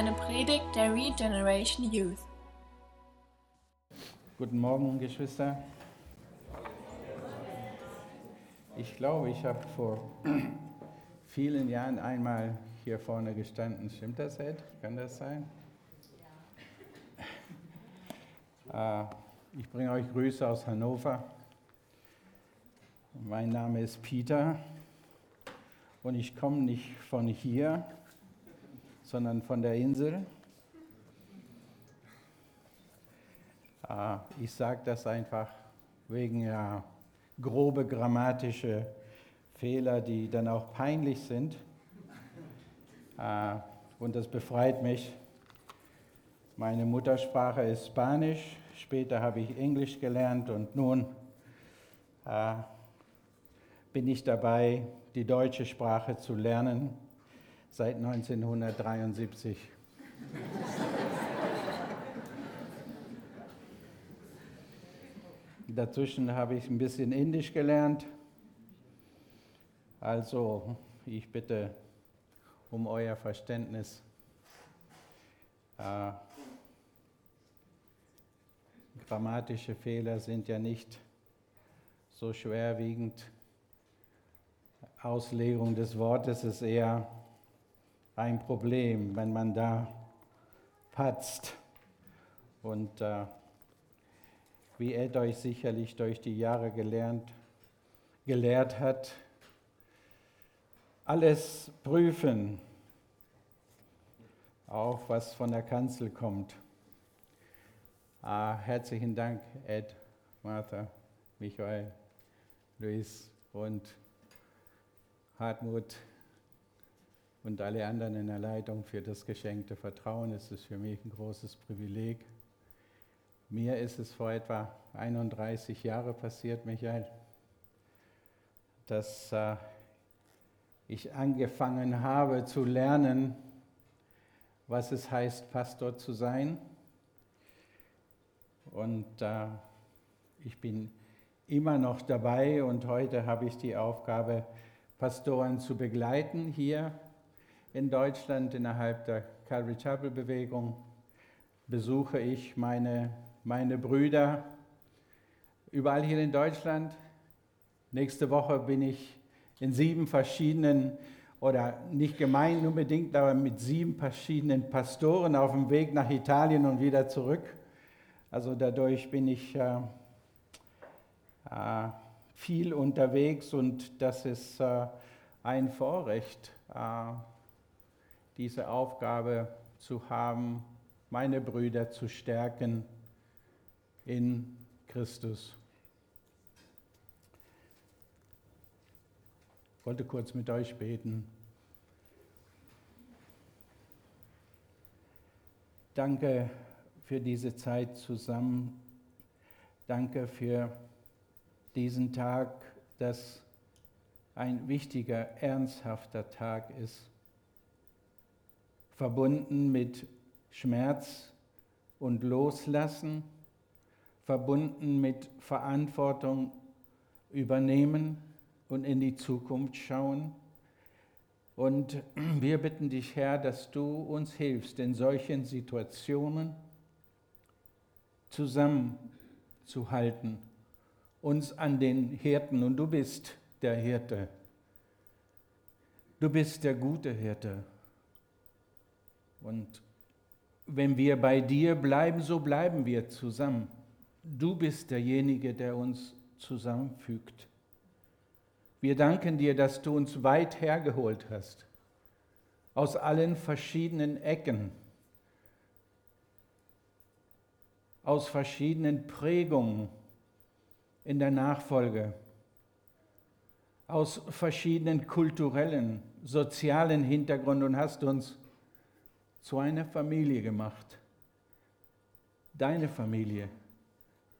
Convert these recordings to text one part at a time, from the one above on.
eine Predigt der Regeneration Youth. Guten Morgen, Geschwister. Ich glaube, ich habe vor vielen Jahren einmal hier vorne gestanden. Stimmt das, Ed? Kann das sein? Ja. Äh, ich bringe euch Grüße aus Hannover. Mein Name ist Peter und ich komme nicht von hier, sondern von der Insel. Äh, ich sage das einfach wegen ja, grobe grammatische Fehler, die dann auch peinlich sind. Äh, und das befreit mich. Meine Muttersprache ist Spanisch, später habe ich Englisch gelernt und nun äh, bin ich dabei, die deutsche Sprache zu lernen seit 1973. Dazwischen habe ich ein bisschen Indisch gelernt. Also ich bitte um euer Verständnis. Äh, grammatische Fehler sind ja nicht so schwerwiegend. Auslegung des Wortes ist eher ein Problem, wenn man da patzt. Und äh, wie Ed euch sicherlich durch die Jahre gelernt, gelehrt hat. Alles prüfen, auch was von der Kanzel kommt. Ah, herzlichen Dank, Ed, Martha, Michael, Luis und Hartmut und alle anderen in der Leitung für das geschenkte Vertrauen. Es ist für mich ein großes Privileg. Mir ist es vor etwa 31 Jahren passiert, Michael, dass äh, ich angefangen habe zu lernen, was es heißt, Pastor zu sein. Und äh, ich bin immer noch dabei und heute habe ich die Aufgabe, Pastoren zu begleiten hier in Deutschland innerhalb der Calvary Chapel Bewegung. Besuche ich meine meine Brüder, überall hier in Deutschland. Nächste Woche bin ich in sieben verschiedenen, oder nicht gemein unbedingt, aber mit sieben verschiedenen Pastoren auf dem Weg nach Italien und wieder zurück. Also dadurch bin ich äh, äh, viel unterwegs und das ist äh, ein Vorrecht, äh, diese Aufgabe zu haben, meine Brüder zu stärken in Christus. Ich wollte kurz mit euch beten. Danke für diese Zeit zusammen. Danke für diesen Tag, das ein wichtiger, ernsthafter Tag ist, verbunden mit Schmerz und Loslassen verbunden mit Verantwortung übernehmen und in die Zukunft schauen. Und wir bitten dich, Herr, dass du uns hilfst, in solchen Situationen zusammenzuhalten, uns an den Hirten. Und du bist der Hirte. Du bist der gute Hirte. Und wenn wir bei dir bleiben, so bleiben wir zusammen. Du bist derjenige, der uns zusammenfügt. Wir danken dir, dass du uns weit hergeholt hast, aus allen verschiedenen Ecken, aus verschiedenen Prägungen in der Nachfolge, aus verschiedenen kulturellen, sozialen Hintergründen und hast uns zu einer Familie gemacht. Deine Familie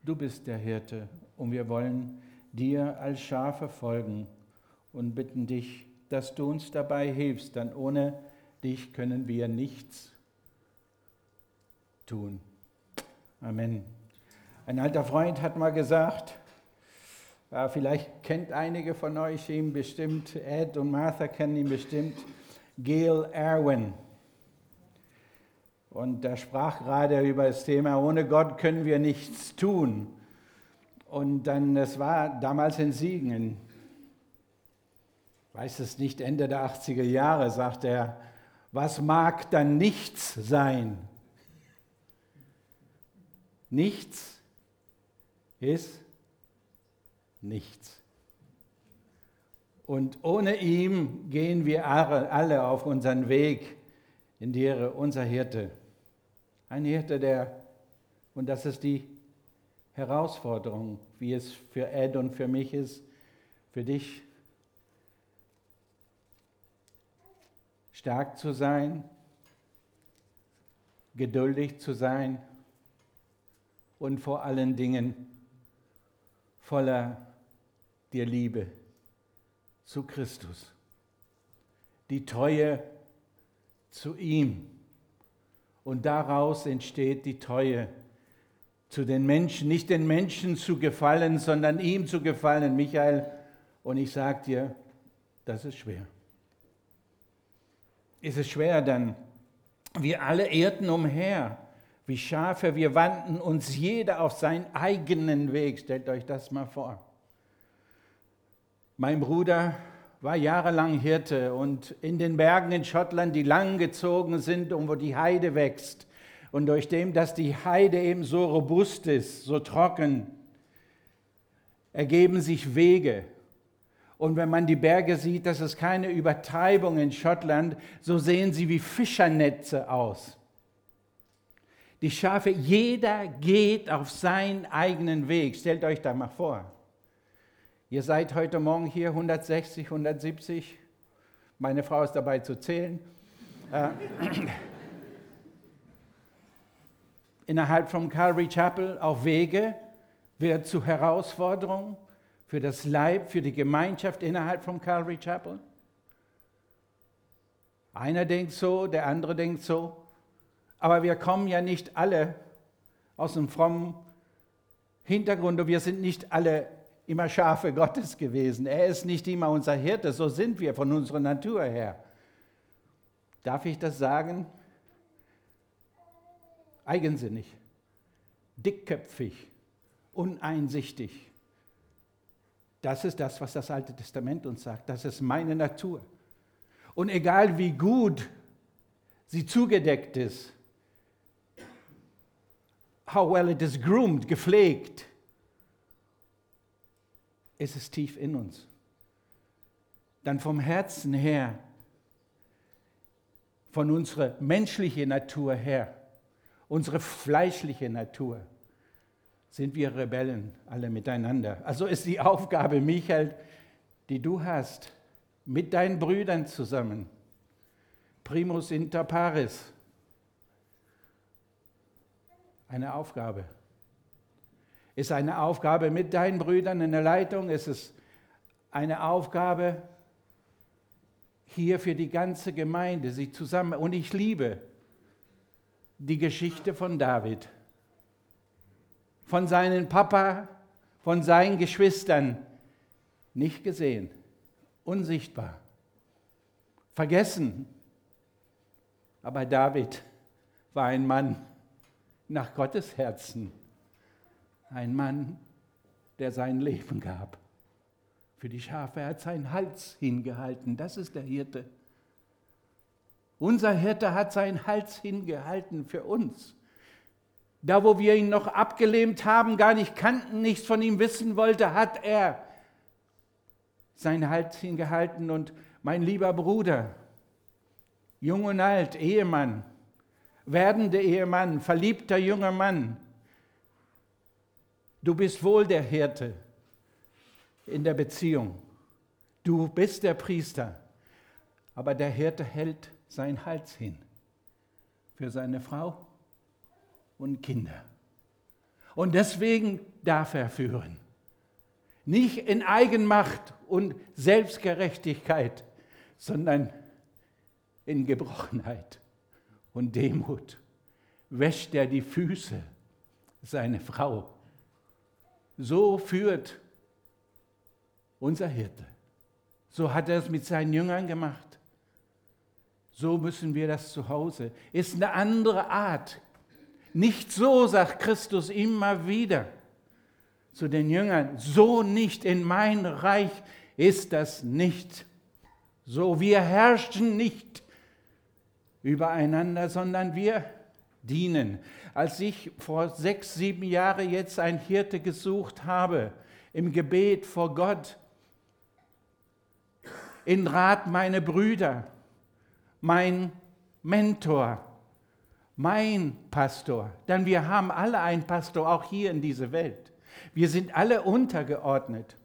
Du bist der Hirte und wir wollen dir als Schafe folgen und bitten dich, dass du uns dabei hilfst, denn ohne dich können wir nichts tun. Amen. Ein alter Freund hat mal gesagt, vielleicht kennt einige von euch ihn bestimmt, Ed und Martha kennen ihn bestimmt, Gail Erwin. Und da sprach gerade über das Thema, ohne Gott können wir nichts tun. Und dann, das war damals in Siegen, weiß es nicht, Ende der 80er Jahre, sagt er, was mag dann nichts sein? Nichts ist nichts. Und ohne ihm gehen wir alle auf unseren Weg in die Ehre, unser Hirte. Ein Hirte, der, und das ist die Herausforderung, wie es für Ed und für mich ist, für dich, stark zu sein, geduldig zu sein und vor allen Dingen voller der Liebe zu Christus. Die Treue zu ihm. Und daraus entsteht die Treue zu den Menschen, nicht den Menschen zu gefallen, sondern ihm zu gefallen, Michael. Und ich sage dir, das ist schwer. Ist es schwer dann? Wir alle irrten umher wie Schafe, wir wandten uns jeder auf seinen eigenen Weg. Stellt euch das mal vor. Mein Bruder war jahrelang Hirte und in den Bergen in Schottland, die lang gezogen sind und wo die Heide wächst. Und durch dem, dass die Heide eben so robust ist, so trocken, ergeben sich Wege. Und wenn man die Berge sieht, das ist keine Übertreibung in Schottland, so sehen sie wie Fischernetze aus die Schafe, jeder geht auf seinen eigenen Weg. Stellt euch da mal vor. Ihr seid heute Morgen hier 160, 170. Meine Frau ist dabei zu zählen. Äh, innerhalb von Calvary Chapel auf Wege wird zu Herausforderung für das Leib, für die Gemeinschaft innerhalb von Calvary Chapel. Einer denkt so, der andere denkt so. Aber wir kommen ja nicht alle aus einem frommen Hintergrund und wir sind nicht alle immer Schafe Gottes gewesen. Er ist nicht immer unser Hirte, so sind wir von unserer Natur her. Darf ich das sagen? Eigensinnig, dickköpfig, uneinsichtig. Das ist das, was das Alte Testament uns sagt. Das ist meine Natur. Und egal wie gut sie zugedeckt ist, how well it is groomed, gepflegt, ist es tief in uns. Dann vom Herzen her, von unserer menschlichen Natur her, unsere fleischliche Natur, sind wir Rebellen alle miteinander. Also ist die Aufgabe, Michael, die du hast, mit deinen Brüdern zusammen, primus inter pares, eine Aufgabe. Ist eine Aufgabe mit deinen Brüdern in der Leitung? Ist es eine Aufgabe hier für die ganze Gemeinde, sie zusammen. Und ich liebe die Geschichte von David, von seinem Papa, von seinen Geschwistern, nicht gesehen, unsichtbar, vergessen. Aber David war ein Mann, nach Gottes Herzen. Ein Mann, der sein Leben gab. Für die Schafe, er hat seinen Hals hingehalten. Das ist der Hirte. Unser Hirte hat seinen Hals hingehalten für uns. Da, wo wir ihn noch abgelehnt haben, gar nicht kannten, nichts von ihm wissen wollte, hat er seinen Hals hingehalten. Und mein lieber Bruder, jung und alt, Ehemann, werdende Ehemann, verliebter junger Mann, du bist wohl der Hirte in der Beziehung. Du bist der Priester, aber der Hirte hält sein Hals hin für seine Frau und Kinder. Und deswegen darf er führen. Nicht in Eigenmacht und Selbstgerechtigkeit, sondern in Gebrochenheit und Demut wäscht er die Füße seiner Frau. So führt unser Hirte. So hat er es mit seinen Jüngern gemacht. So müssen wir das zu Hause. Ist eine andere Art. Nicht so, sagt Christus immer wieder zu den Jüngern, so nicht in mein Reich ist das nicht. So, wir herrschen nicht übereinander, sondern wir dienen. Als ich vor sechs, sieben Jahren jetzt ein Hirte gesucht habe, im Gebet vor Gott, in Rat meine Brüder, mein Mentor, mein Pastor, denn wir haben alle einen Pastor, auch hier in dieser Welt. Wir sind alle untergeordnet.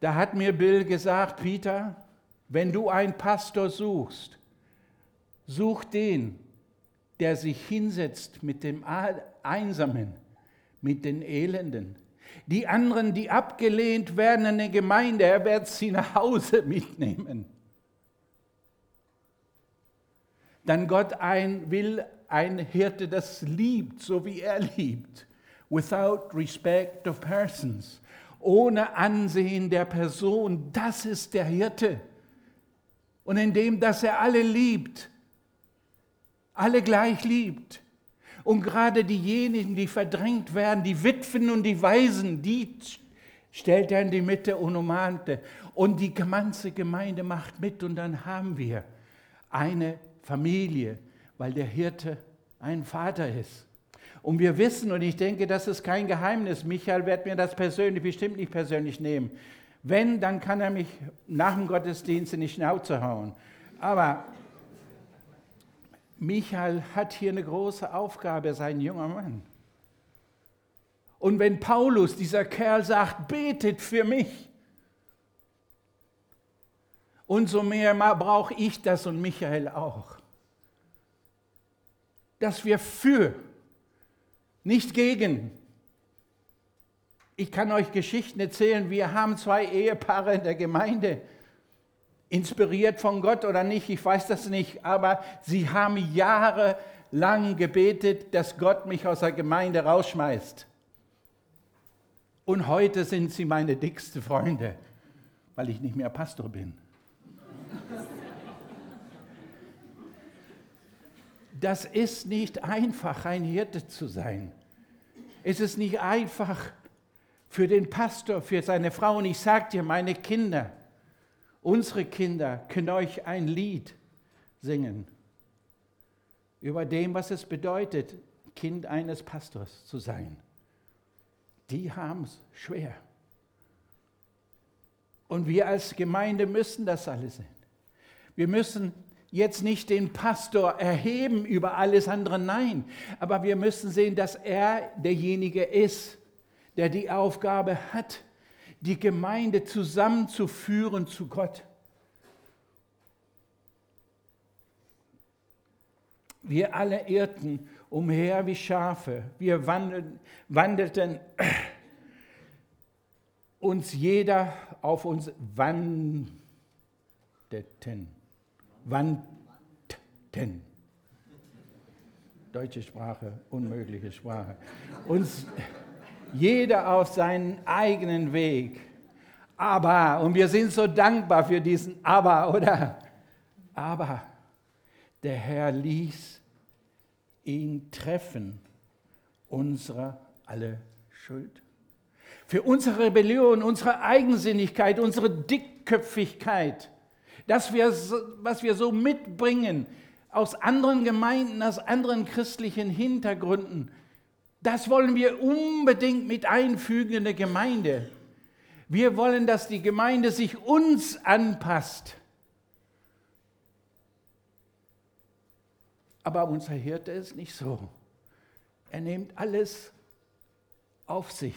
Da hat mir Bill gesagt, Peter, wenn du einen Pastor suchst, such den, der sich hinsetzt mit dem Einsamen, mit den Elenden. Die anderen, die abgelehnt werden in der Gemeinde, er wird sie nach Hause mitnehmen. Dann Gott ein, will ein Hirte, das liebt, so wie er liebt, without respect of persons ohne Ansehen der Person. Das ist der Hirte. Und indem, dass er alle liebt, alle gleich liebt. Und gerade diejenigen, die verdrängt werden, die Witwen und die Waisen, die stellt er in die Mitte und umarmte. Und die ganze Gemeinde macht mit und dann haben wir eine Familie, weil der Hirte ein Vater ist. Und wir wissen, und ich denke, das ist kein Geheimnis, Michael wird mir das persönlich, bestimmt nicht persönlich nehmen. Wenn, dann kann er mich nach dem Gottesdienst in die Schnauze hauen. Aber Michael hat hier eine große Aufgabe, er ist ein junger Mann. Und wenn Paulus, dieser Kerl, sagt, betet für mich, umso mehr brauche ich das und Michael auch, dass wir für nicht gegen. Ich kann euch Geschichten erzählen. Wir haben zwei Ehepaare in der Gemeinde, inspiriert von Gott oder nicht, ich weiß das nicht, aber sie haben jahrelang gebetet, dass Gott mich aus der Gemeinde rausschmeißt. Und heute sind sie meine dicksten Freunde, weil ich nicht mehr Pastor bin. Das ist nicht einfach, ein Hirte zu sein. Es ist nicht einfach für den Pastor, für seine Frau. Und ich sage dir, meine Kinder, unsere Kinder können euch ein Lied singen über dem, was es bedeutet, Kind eines Pastors zu sein. Die haben es schwer. Und wir als Gemeinde müssen das alles sehen. Wir müssen jetzt nicht den Pastor erheben über alles andere, nein. Aber wir müssen sehen, dass er derjenige ist, der die Aufgabe hat, die Gemeinde zusammenzuführen zu Gott. Wir alle irrten umher wie Schafe. Wir wandelten uns jeder auf uns wandelten wandten. Deutsche Sprache, unmögliche Sprache. Uns jeder auf seinen eigenen Weg. Aber, und wir sind so dankbar für diesen Aber, oder? Aber der Herr ließ ihn treffen, unsere alle Schuld. Für unsere Rebellion, unsere Eigensinnigkeit, unsere Dickköpfigkeit das, wir, was wir so mitbringen aus anderen Gemeinden, aus anderen christlichen Hintergründen, das wollen wir unbedingt mit einfügen in der Gemeinde. Wir wollen, dass die Gemeinde sich uns anpasst. Aber unser Hirte ist nicht so. Er nimmt alles auf sich.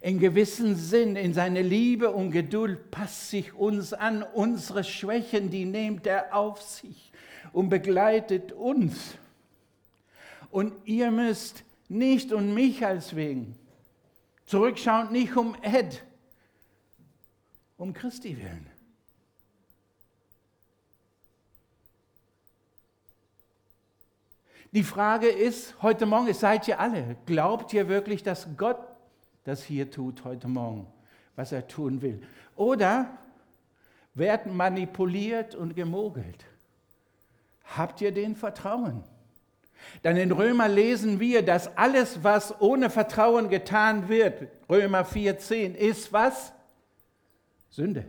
In gewissem Sinn, in seine Liebe und Geduld passt sich uns an. Unsere Schwächen, die nimmt er auf sich und begleitet uns. Und ihr müsst nicht um mich als wegen zurückschauen, nicht um Ed, um Christi willen. Die Frage ist heute Morgen, seid ihr alle, glaubt ihr wirklich, dass Gott das hier tut heute Morgen, was er tun will. Oder werden manipuliert und gemogelt. Habt ihr den Vertrauen? Dann in Römer lesen wir, dass alles, was ohne Vertrauen getan wird, Römer 4,10, ist was? Sünde.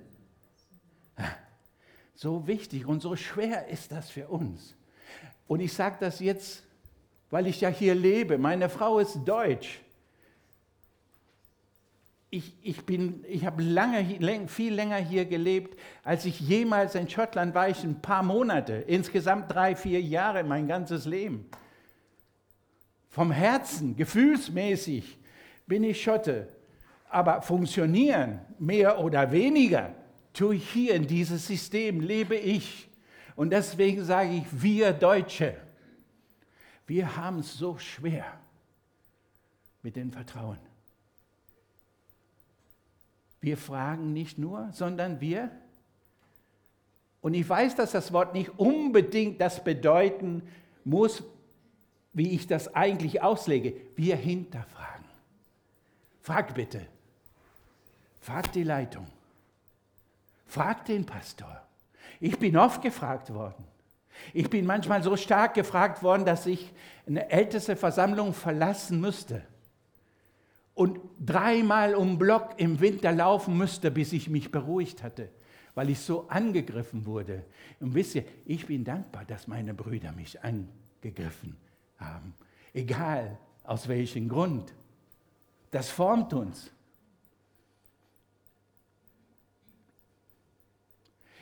So wichtig und so schwer ist das für uns. Und ich sage das jetzt, weil ich ja hier lebe. Meine Frau ist deutsch. Ich, ich, ich habe lange, viel länger hier gelebt, als ich jemals in Schottland war. Ich ein paar Monate, insgesamt drei, vier Jahre, mein ganzes Leben. Vom Herzen, gefühlsmäßig bin ich Schotte. Aber funktionieren, mehr oder weniger, tue ich hier in dieses System, lebe ich. Und deswegen sage ich, wir Deutsche, wir haben es so schwer mit dem Vertrauen. Wir fragen nicht nur, sondern wir. Und ich weiß, dass das Wort nicht unbedingt das bedeuten muss, wie ich das eigentlich auslege. Wir hinterfragen. Frag bitte. Frag die Leitung. Frag den Pastor. Ich bin oft gefragt worden. Ich bin manchmal so stark gefragt worden, dass ich eine älteste Versammlung verlassen müsste und dreimal um Block im Winter laufen müsste, bis ich mich beruhigt hatte, weil ich so angegriffen wurde. Und wisst ihr, ich bin dankbar, dass meine Brüder mich angegriffen haben, egal aus welchem Grund. Das formt uns.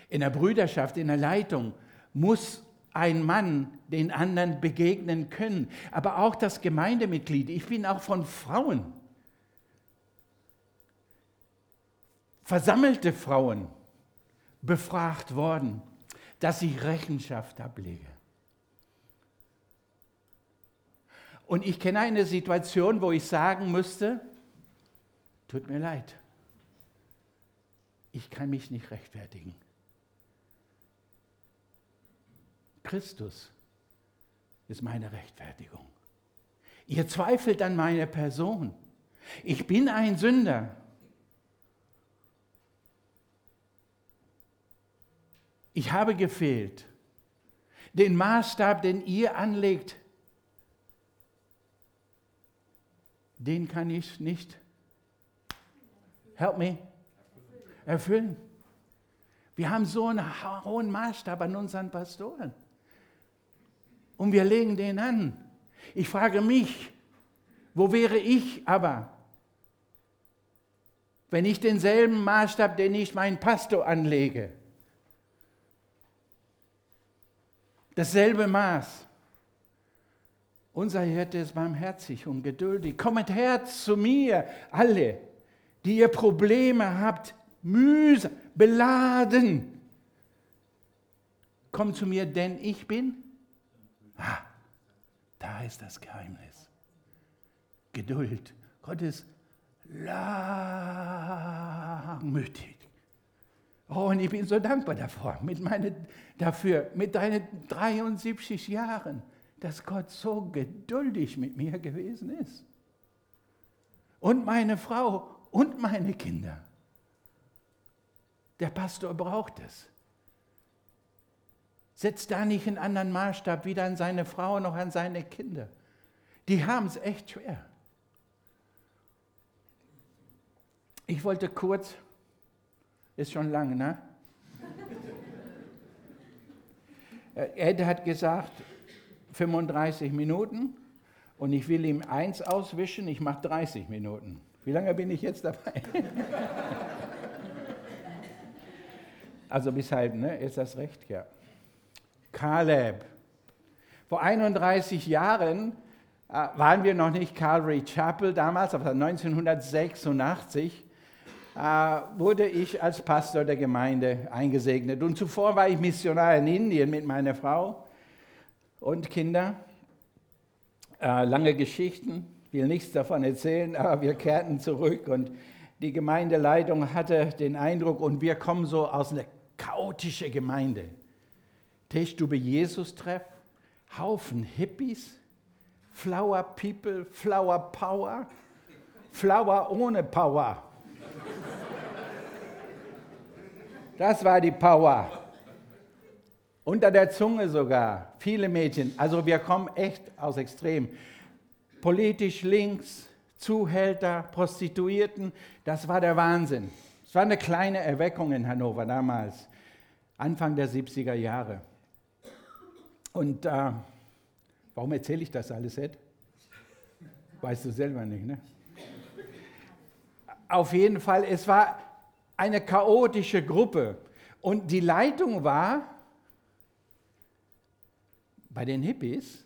In der Brüderschaft, in der Leitung muss ein Mann den anderen begegnen können, aber auch das Gemeindemitglied. Ich bin auch von Frauen, versammelte Frauen, befragt worden, dass ich Rechenschaft ablege. Und ich kenne eine Situation, wo ich sagen müsste, tut mir leid, ich kann mich nicht rechtfertigen. Christus ist meine Rechtfertigung. Ihr zweifelt an meine Person. Ich bin ein Sünder. Ich habe gefehlt. Den Maßstab, den ihr anlegt, den kann ich nicht, help me, erfüllen. Wir haben so einen hohen Maßstab an unseren Pastoren und wir legen den an. Ich frage mich, wo wäre ich aber, wenn ich denselben Maßstab, den ich meinen Pastor anlege, dasselbe Maß. Unser Hirte ist barmherzig und geduldig. Kommet her zu mir, alle, die ihr Probleme habt, mühsam, beladen. Kommt zu mir, denn ich bin Ah, da ist das Geheimnis. Geduld. Gott ist langmütig. Oh, und ich bin so dankbar davor, mit meine, dafür, mit deinen 73 Jahren, dass Gott so geduldig mit mir gewesen ist. Und meine Frau und meine Kinder. Der Pastor braucht es. Setzt da nicht einen anderen Maßstab, weder an seine Frau noch an seine Kinder. Die haben es echt schwer. Ich wollte kurz, ist schon lange, ne? Äh, Ed hat gesagt, 35 Minuten und ich will ihm eins auswischen, ich mache 30 Minuten. Wie lange bin ich jetzt dabei? also bis halb, ne? Ist das recht? Ja. Caleb. Vor 31 Jahren äh, waren wir noch nicht Calvary Chapel damals, aber 1986 äh, wurde ich als Pastor der Gemeinde eingesegnet. Und zuvor war ich Missionar in Indien mit meiner Frau und Kindern. Äh, lange Geschichten, will nichts davon erzählen, aber wir kehrten zurück und die Gemeindeleitung hatte den Eindruck, und wir kommen so aus einer chaotischen Gemeinde. Teestube Jesus treff, Haufen Hippies, Flower People, Flower Power, Flower ohne Power. Das war die Power. Unter der Zunge sogar. Viele Mädchen. Also wir kommen echt aus Extrem. Politisch links, Zuhälter, Prostituierten. Das war der Wahnsinn. Es war eine kleine Erweckung in Hannover damals. Anfang der 70er Jahre. Und äh, warum erzähle ich das alles, Ed? Weißt du selber nicht, ne? Auf jeden Fall, es war eine chaotische Gruppe. Und die Leitung war bei den Hippies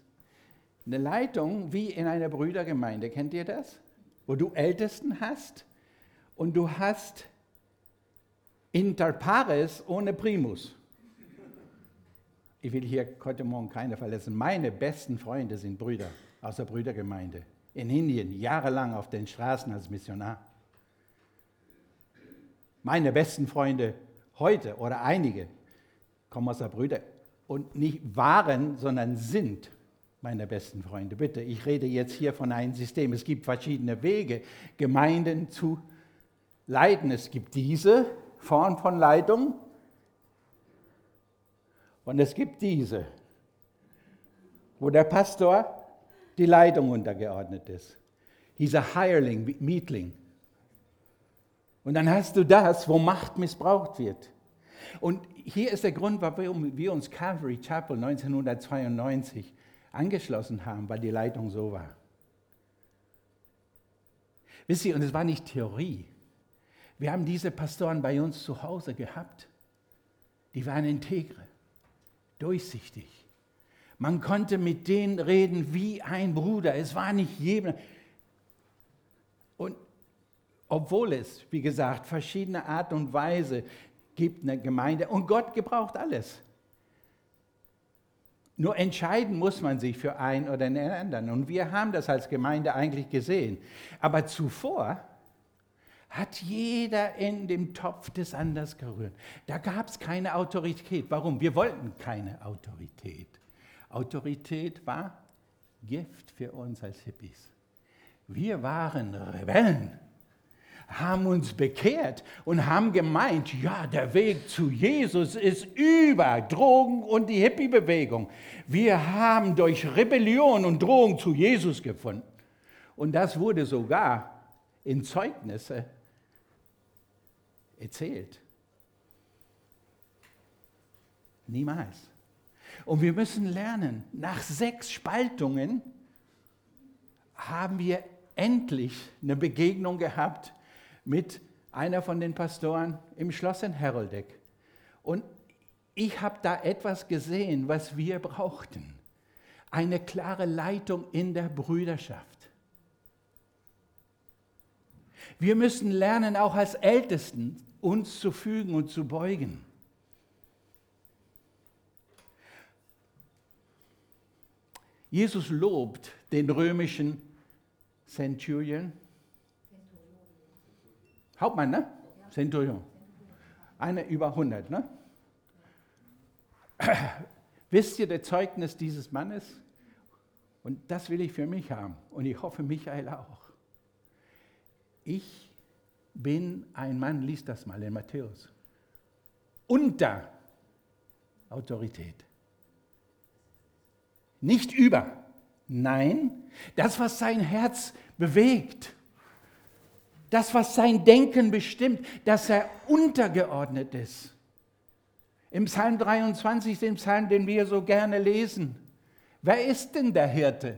eine Leitung wie in einer Brüdergemeinde. Kennt ihr das? Wo du Ältesten hast und du hast inter pares ohne Primus. Ich will hier heute Morgen keine verletzen. Meine besten Freunde sind Brüder aus der Brüdergemeinde. In Indien, jahrelang auf den Straßen als Missionar. Meine besten Freunde heute oder einige kommen aus der Brüder und nicht waren, sondern sind meine besten Freunde. Bitte, ich rede jetzt hier von einem System. Es gibt verschiedene Wege, Gemeinden zu leiten. Es gibt diese Form von Leitung und es gibt diese, wo der Pastor die Leitung untergeordnet ist. He's a hireling, Mietling. Und dann hast du das, wo Macht missbraucht wird. Und hier ist der Grund, warum wir uns Calvary Chapel 1992 angeschlossen haben, weil die Leitung so war. Wisst ihr, und es war nicht Theorie. Wir haben diese Pastoren bei uns zu Hause gehabt. Die waren integre, durchsichtig. Man konnte mit denen reden wie ein Bruder. Es war nicht jedem. Obwohl es, wie gesagt, verschiedene Art und Weise gibt eine Gemeinde und Gott gebraucht alles. Nur entscheiden muss man sich für einen oder den anderen. Und wir haben das als Gemeinde eigentlich gesehen. Aber zuvor hat jeder in dem Topf des anders gerührt. Da gab es keine Autorität. Warum? Wir wollten keine Autorität. Autorität war Gift für uns als Hippies. Wir waren Rebellen haben uns bekehrt und haben gemeint, ja, der Weg zu Jesus ist über Drogen und die Hippie-Bewegung. Wir haben durch Rebellion und Drohung zu Jesus gefunden. Und das wurde sogar in Zeugnisse erzählt. Niemals. Und wir müssen lernen, nach sechs Spaltungen haben wir endlich eine Begegnung gehabt mit einer von den Pastoren im Schloss in Heroldeck. Und ich habe da etwas gesehen, was wir brauchten. Eine klare Leitung in der Brüderschaft. Wir müssen lernen, auch als Ältesten uns zu fügen und zu beugen. Jesus lobt den römischen Centurion Hauptmann, ne? Centurion. Eine über 100, ne? Wisst ihr das Zeugnis dieses Mannes? Und das will ich für mich haben. Und ich hoffe, Michael auch. Ich bin ein Mann, liest das mal in Matthäus, unter Autorität. Nicht über. Nein, das, was sein Herz bewegt das, was sein Denken bestimmt, dass er untergeordnet ist. Im Psalm 23, dem Psalm, den wir so gerne lesen, wer ist denn der Hirte?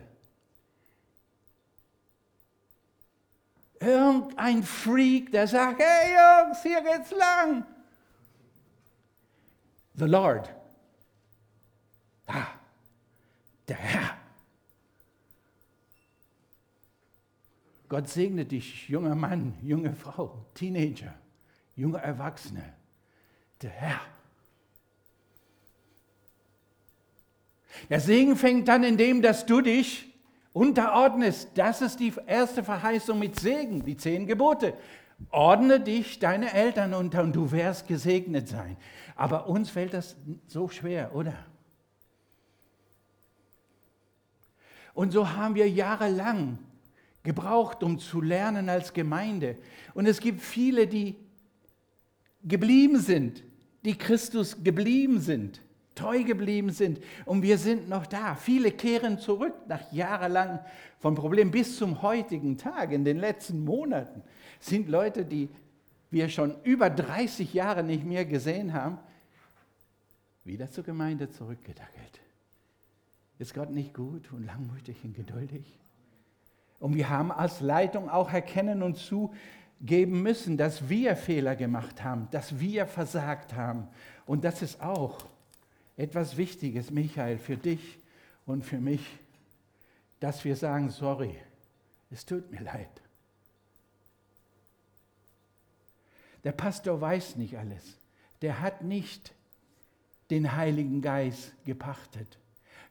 Irgendein Freak, der sagt, hey Jungs, hier geht's lang. The Lord. Ah, der Herr. Gott segne dich, junger Mann, junge Frau, Teenager, junge Erwachsene. Der Herr. Der Segen fängt dann in dem, dass du dich unterordnest. Das ist die erste Verheißung mit Segen, die zehn Gebote. Ordne dich deine Eltern unter und du wirst gesegnet sein. Aber uns fällt das so schwer, oder? Und so haben wir jahrelang gebraucht, um zu lernen als Gemeinde. Und es gibt viele, die geblieben sind die Christus geblieben sind, treu geblieben sind. Und wir sind noch da. Viele kehren zurück nach jahrelang vom Problem bis zum heutigen Tag. In den letzten Monaten sind Leute, die wir schon über 30 Jahre nicht mehr gesehen haben, wieder zur Gemeinde zurückgedackelt. Ist Gott nicht gut und langmütig und geduldig? Und wir haben als Leitung auch erkennen und zugeben müssen, dass wir Fehler gemacht haben, dass wir versagt haben. Und das ist auch etwas Wichtiges, Michael, für dich und für mich, dass wir sagen, sorry, es tut mir leid. Der Pastor weiß nicht alles. Der hat nicht den Heiligen Geist gepachtet.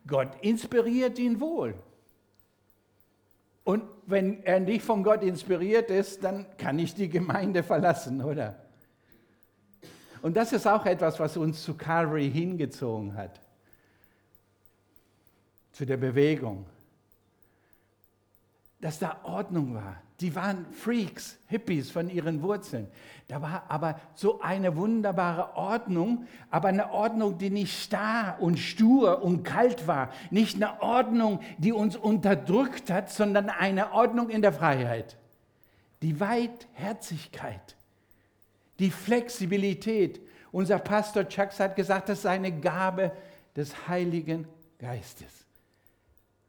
Gott inspiriert ihn wohl. Und wenn er nicht von Gott inspiriert ist, dann kann ich die Gemeinde verlassen, oder? Und das ist auch etwas, was uns zu Calvary hingezogen hat, zu der Bewegung dass da Ordnung war. Die waren Freaks, Hippies von ihren Wurzeln. Da war aber so eine wunderbare Ordnung, aber eine Ordnung, die nicht starr und stur und kalt war. Nicht eine Ordnung, die uns unterdrückt hat, sondern eine Ordnung in der Freiheit. Die Weitherzigkeit, die Flexibilität. Unser Pastor Chucks hat gesagt, das sei eine Gabe des Heiligen Geistes.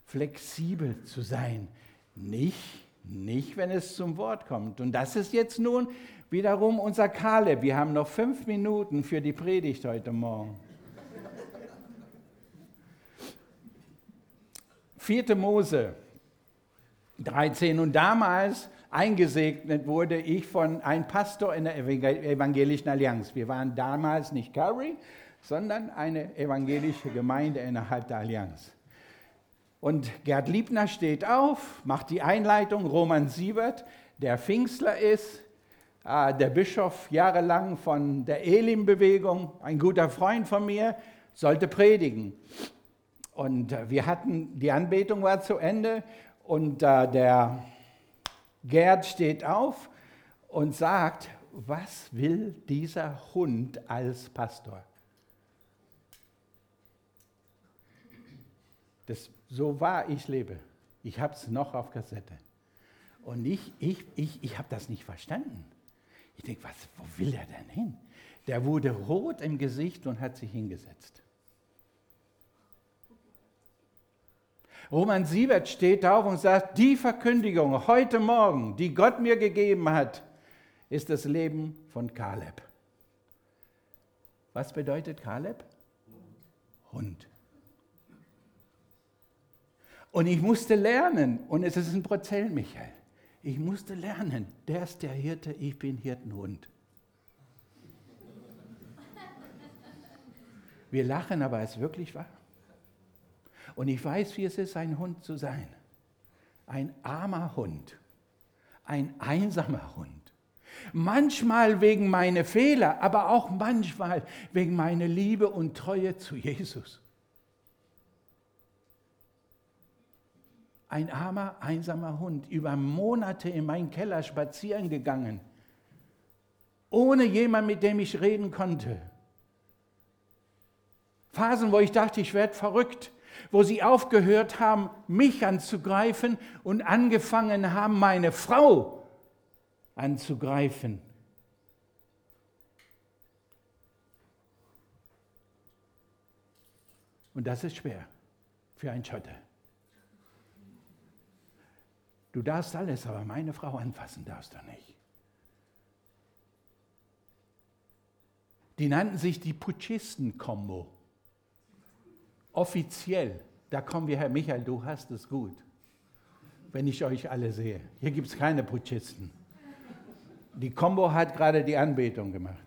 Flexibel zu sein, nicht, nicht, wenn es zum Wort kommt. Und das ist jetzt nun wiederum unser Kaleb. Wir haben noch fünf Minuten für die Predigt heute Morgen. 4. Mose 13. Und damals eingesegnet wurde ich von einem Pastor in der Evangelischen Allianz. Wir waren damals nicht Calvary, sondern eine evangelische Gemeinde innerhalb der Allianz. Und Gerd Liebner steht auf, macht die Einleitung. Roman Siebert, der Pfingstler ist, äh, der Bischof jahrelang von der Elim-Bewegung, ein guter Freund von mir, sollte predigen. Und äh, wir hatten, die Anbetung war zu Ende und äh, der Gerd steht auf und sagt, was will dieser Hund als Pastor? Das so wahr ich lebe. Ich habe es noch auf Kassette. Und ich, ich, ich, ich habe das nicht verstanden. Ich denke, was, wo will er denn hin? Der wurde rot im Gesicht und hat sich hingesetzt. Roman Siebert steht auf und sagt, die Verkündigung heute Morgen, die Gott mir gegeben hat, ist das Leben von Kaleb. Was bedeutet Kaleb? Hund. Und ich musste lernen, und es ist ein Prozell, Michael. Ich musste lernen, der ist der Hirte, ich bin Hirtenhund. Wir lachen, aber es ist wirklich wahr. Und ich weiß, wie es ist, ein Hund zu sein. Ein armer Hund, ein einsamer Hund. Manchmal wegen meiner Fehler, aber auch manchmal wegen meiner Liebe und Treue zu Jesus. Ein armer, einsamer Hund, über Monate in meinen Keller spazieren gegangen, ohne jemand, mit dem ich reden konnte. Phasen, wo ich dachte, ich werde verrückt, wo sie aufgehört haben, mich anzugreifen und angefangen haben, meine Frau anzugreifen. Und das ist schwer für einen Schotter. Du darfst alles, aber meine Frau anfassen darfst du nicht. Die nannten sich die Putschisten-Kombo. Offiziell. Da kommen wir, Herr Michael, du hast es gut, wenn ich euch alle sehe. Hier gibt es keine Putschisten. Die Kombo hat gerade die Anbetung gemacht.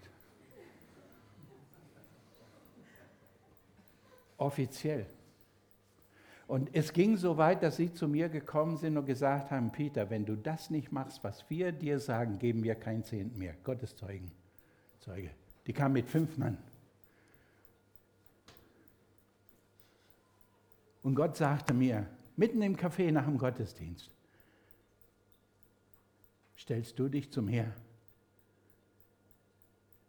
Offiziell. Und es ging so weit, dass sie zu mir gekommen sind und gesagt haben, Peter, wenn du das nicht machst, was wir dir sagen, geben wir kein Zehnt mehr. Gottes Zeugen. Zeuge. Die kamen mit fünf Mann. Und Gott sagte mir, mitten im Café nach dem Gottesdienst, stellst du dich zu mir,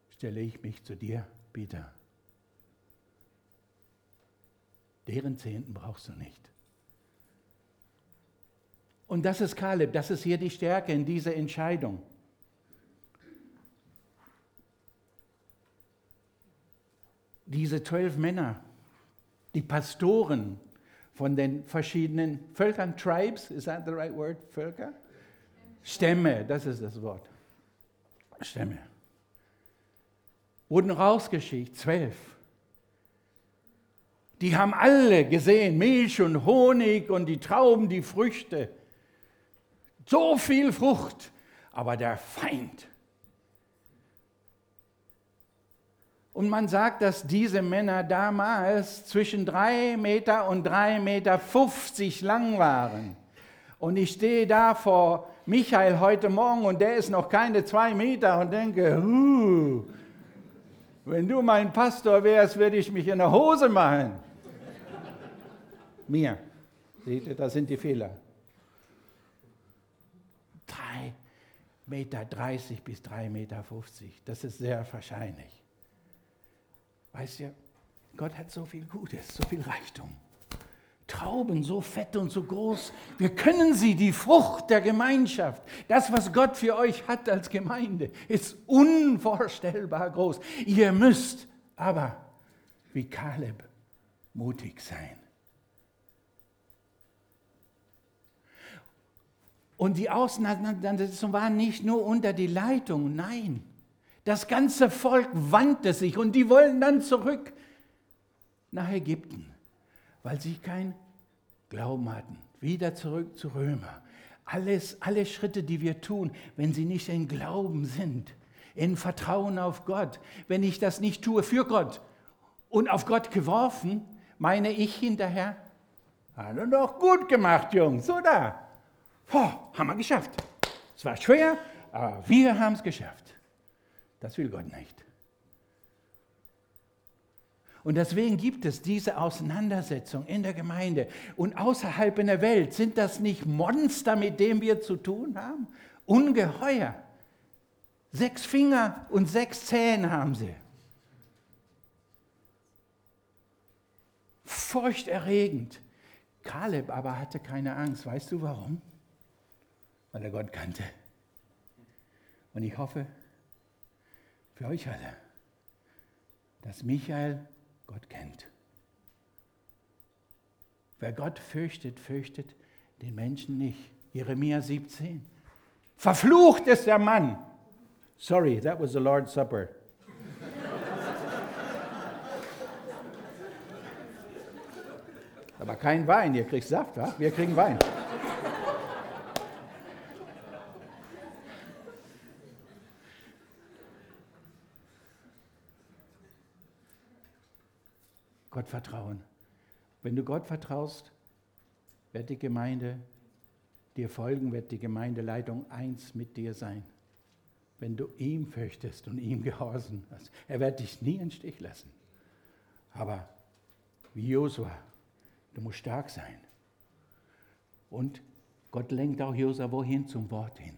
stelle ich mich zu dir. Peter. Deren Zehnten brauchst du nicht. Und das ist Kaleb, das ist hier die Stärke in dieser Entscheidung. Diese zwölf Männer, die Pastoren von den verschiedenen Völkern, Tribes, is that the right word? Völker? Stämme, das ist das Wort. Stämme. Wurden rausgeschickt, zwölf. Die haben alle gesehen, Milch und Honig und die Trauben, die Früchte. So viel Frucht, aber der Feind. Und man sagt, dass diese Männer damals zwischen drei Meter und drei Meter 50 lang waren. Und ich stehe da vor Michael heute Morgen und der ist noch keine zwei Meter und denke, huh, wenn du mein Pastor wärst, würde ich mich in der Hose machen. Mir. Seht ihr, das sind die Fehler. 3,30 Meter 30 bis 3,50 Meter. 50. Das ist sehr wahrscheinlich. Weißt du, Gott hat so viel Gutes, so viel Reichtum. Trauben so fett und so groß. Wir können sie, die Frucht der Gemeinschaft, das, was Gott für euch hat als Gemeinde, ist unvorstellbar groß. Ihr müsst aber wie Kaleb mutig sein. Und die Auseinandersetzung war nicht nur unter die Leitung, nein. Das ganze Volk wandte sich und die wollen dann zurück nach Ägypten, weil sie keinen Glauben hatten. Wieder zurück zu Römer. Alles, alle Schritte, die wir tun, wenn sie nicht in Glauben sind, in Vertrauen auf Gott, wenn ich das nicht tue für Gott und auf Gott geworfen, meine ich hinterher, hat er doch gut gemacht, Jungs, oder? Boah, haben wir geschafft. Es war schwer, aber wir haben es geschafft. Das will Gott nicht. Und deswegen gibt es diese Auseinandersetzung in der Gemeinde und außerhalb in der Welt. Sind das nicht Monster, mit denen wir zu tun haben? Ungeheuer. Sechs Finger und sechs Zähne haben sie. Furchterregend. Kaleb aber hatte keine Angst. Weißt du warum? Weil er Gott kannte. Und ich hoffe für euch alle, dass Michael Gott kennt. Wer Gott fürchtet, fürchtet den Menschen nicht. Jeremia 17. Verflucht ist der Mann. Sorry, that was the Lord's Supper. Aber kein Wein, ihr kriegt Saft, wa? wir kriegen Wein. Gott vertrauen. Wenn du Gott vertraust, wird die Gemeinde dir folgen, wird die Gemeindeleitung eins mit dir sein. Wenn du ihm fürchtest und ihm gehorsam hast, er wird dich nie im Stich lassen. Aber wie Josua, du musst stark sein. Und Gott lenkt auch Josua wohin? Zum Wort hin.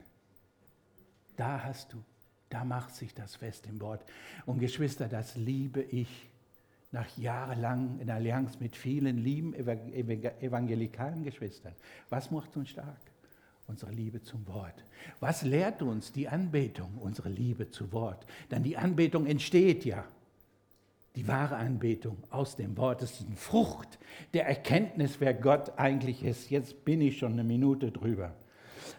Da hast du, da macht sich das fest im Wort. Und Geschwister, das liebe ich nach jahrelang in Allianz mit vielen lieben evangelikalen Geschwistern. Was macht uns stark? Unsere Liebe zum Wort. Was lehrt uns die Anbetung? Unsere Liebe zu Wort. Denn die Anbetung entsteht ja. Die wahre Anbetung aus dem Wort ist eine Frucht der Erkenntnis, wer Gott eigentlich ist. Jetzt bin ich schon eine Minute drüber.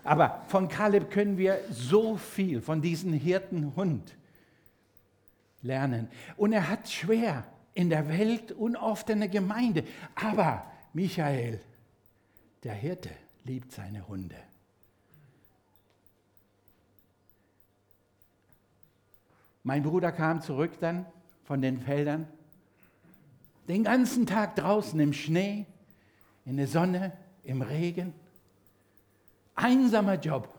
Aber von Kaleb können wir so viel von diesem Hirtenhund lernen. Und er hat schwer in der Welt und oft der Gemeinde. Aber Michael, der Hirte, liebt seine Hunde. Mein Bruder kam zurück dann von den Feldern, den ganzen Tag draußen im Schnee, in der Sonne, im Regen. Einsamer Job,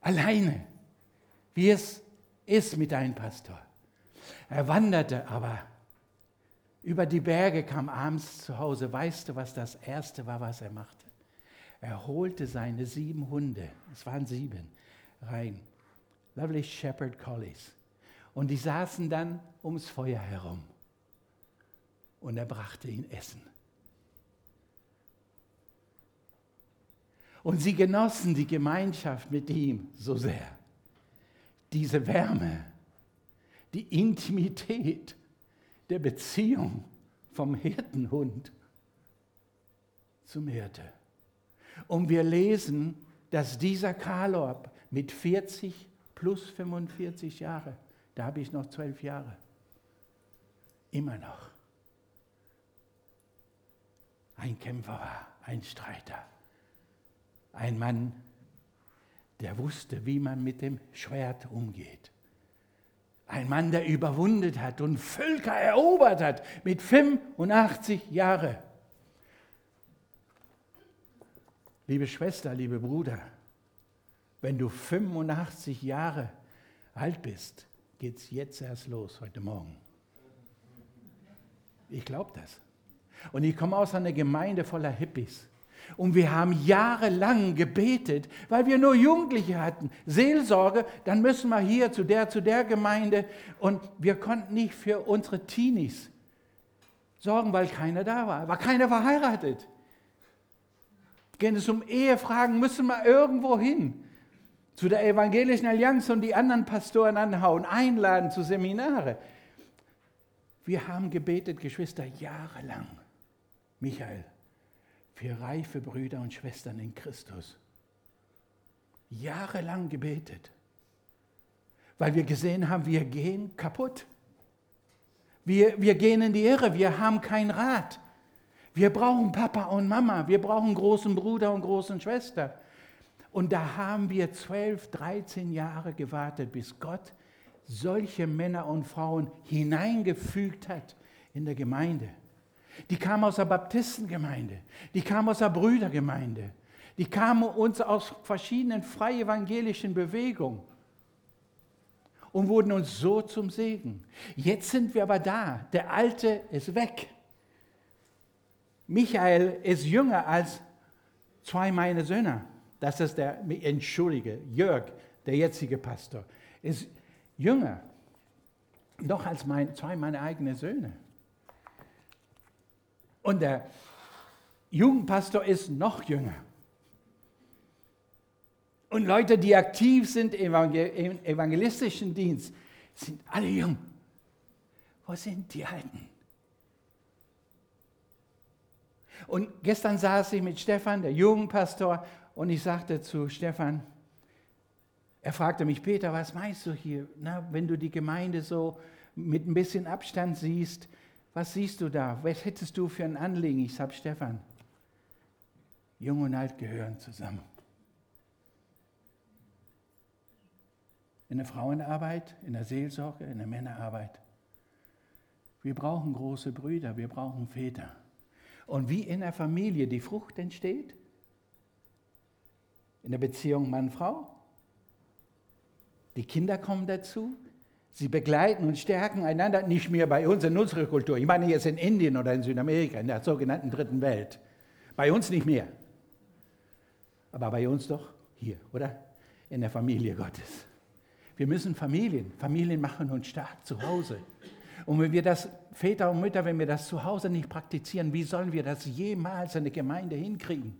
alleine, wie es ist mit einem Pastor. Er wanderte aber über die Berge, kam abends zu Hause. Weißt du, was das Erste war, was er machte? Er holte seine sieben Hunde, es waren sieben, rein. Lovely Shepherd Collies. Und die saßen dann ums Feuer herum. Und er brachte ihnen Essen. Und sie genossen die Gemeinschaft mit ihm so sehr. Diese Wärme, die Intimität der Beziehung vom Hirtenhund zum Hirte. Und wir lesen, dass dieser Kalorb mit 40 plus 45 Jahre, da habe ich noch zwölf Jahre, immer noch ein Kämpfer war, ein Streiter. Ein Mann, der wusste, wie man mit dem Schwert umgeht. Ein Mann, der überwundet hat und Völker erobert hat mit 85 Jahren. Liebe Schwester, liebe Bruder, wenn du 85 Jahre alt bist, geht es jetzt erst los, heute Morgen. Ich glaube das. Und ich komme aus einer Gemeinde voller Hippies. Und wir haben jahrelang gebetet, weil wir nur Jugendliche hatten. Seelsorge, dann müssen wir hier zu der, zu der Gemeinde. Und wir konnten nicht für unsere Teenies sorgen, weil keiner da war. War keiner verheiratet. Gehen es um Ehefragen, müssen wir irgendwo hin. Zu der Evangelischen Allianz und die anderen Pastoren anhauen, einladen zu Seminare. Wir haben gebetet, Geschwister, jahrelang. Michael, für reife Brüder und Schwestern in Christus. Jahrelang gebetet, weil wir gesehen haben, wir gehen kaputt. Wir, wir gehen in die Irre, wir haben kein Rat. Wir brauchen Papa und Mama, wir brauchen großen Bruder und großen Schwester. Und da haben wir 12, 13 Jahre gewartet, bis Gott solche Männer und Frauen hineingefügt hat in der Gemeinde. Die kamen aus der Baptistengemeinde, die kamen aus der Brüdergemeinde, die kamen uns aus verschiedenen freie evangelischen Bewegungen und wurden uns so zum Segen. Jetzt sind wir aber da, der Alte ist weg. Michael ist jünger als zwei meiner Söhne. Das ist der, entschuldige, Jörg, der jetzige Pastor, ist jünger, noch als mein, zwei meiner eigenen Söhne. Und der Jugendpastor ist noch jünger. Und Leute, die aktiv sind im evangelistischen Dienst, sind alle jung. Wo sind die Alten? Und gestern saß ich mit Stefan, der Jugendpastor, und ich sagte zu Stefan, er fragte mich, Peter, was meinst du hier, na, wenn du die Gemeinde so mit ein bisschen Abstand siehst? Was siehst du da? Was hättest du für ein Anliegen? Ich sage, Stefan, Jung und Alt gehören zusammen. In der Frauenarbeit, in der Seelsorge, in der Männerarbeit. Wir brauchen große Brüder, wir brauchen Väter. Und wie in der Familie die Frucht entsteht, in der Beziehung Mann-Frau, die Kinder kommen dazu, Sie begleiten und stärken einander, nicht mehr bei uns in unserer Kultur. Ich meine jetzt in Indien oder in Südamerika, in der sogenannten Dritten Welt. Bei uns nicht mehr. Aber bei uns doch hier, oder? In der Familie Gottes. Wir müssen Familien, Familien machen uns stark zu Hause. Und wenn wir das, Väter und Mütter, wenn wir das zu Hause nicht praktizieren, wie sollen wir das jemals in der Gemeinde hinkriegen?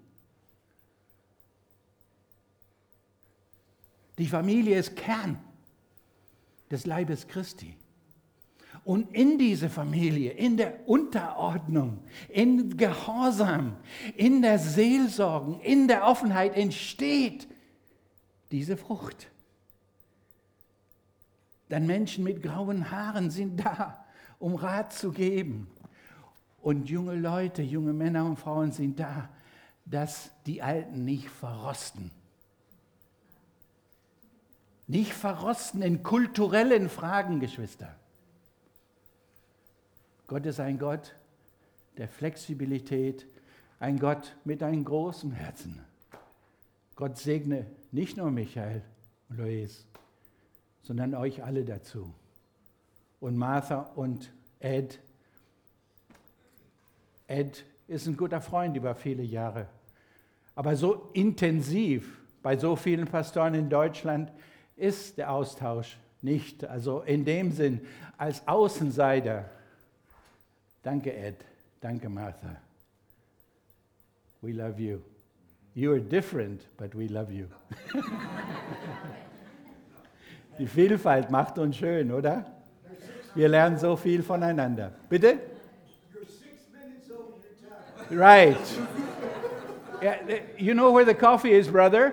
Die Familie ist Kern des Leibes Christi. Und in diese Familie, in der Unterordnung, in Gehorsam, in der Seelsorgen, in der Offenheit entsteht diese Frucht. Denn Menschen mit grauen Haaren sind da, um Rat zu geben. Und junge Leute, junge Männer und Frauen sind da, dass die Alten nicht verrosten nicht verrosten in kulturellen Fragen, Geschwister. Gott ist ein Gott der Flexibilität, ein Gott mit einem großen Herzen. Gott segne nicht nur Michael und Lois, sondern euch alle dazu. Und Martha und Ed. Ed ist ein guter Freund über viele Jahre. Aber so intensiv bei so vielen Pastoren in Deutschland ist der Austausch nicht, also in dem Sinn, als Außenseiter. Danke, Ed. Danke, Martha. We love you. You are different, but we love you. Die Vielfalt macht uns schön, oder? Wir lernen so viel voneinander. Bitte? Right. Yeah, you know where the coffee is, brother?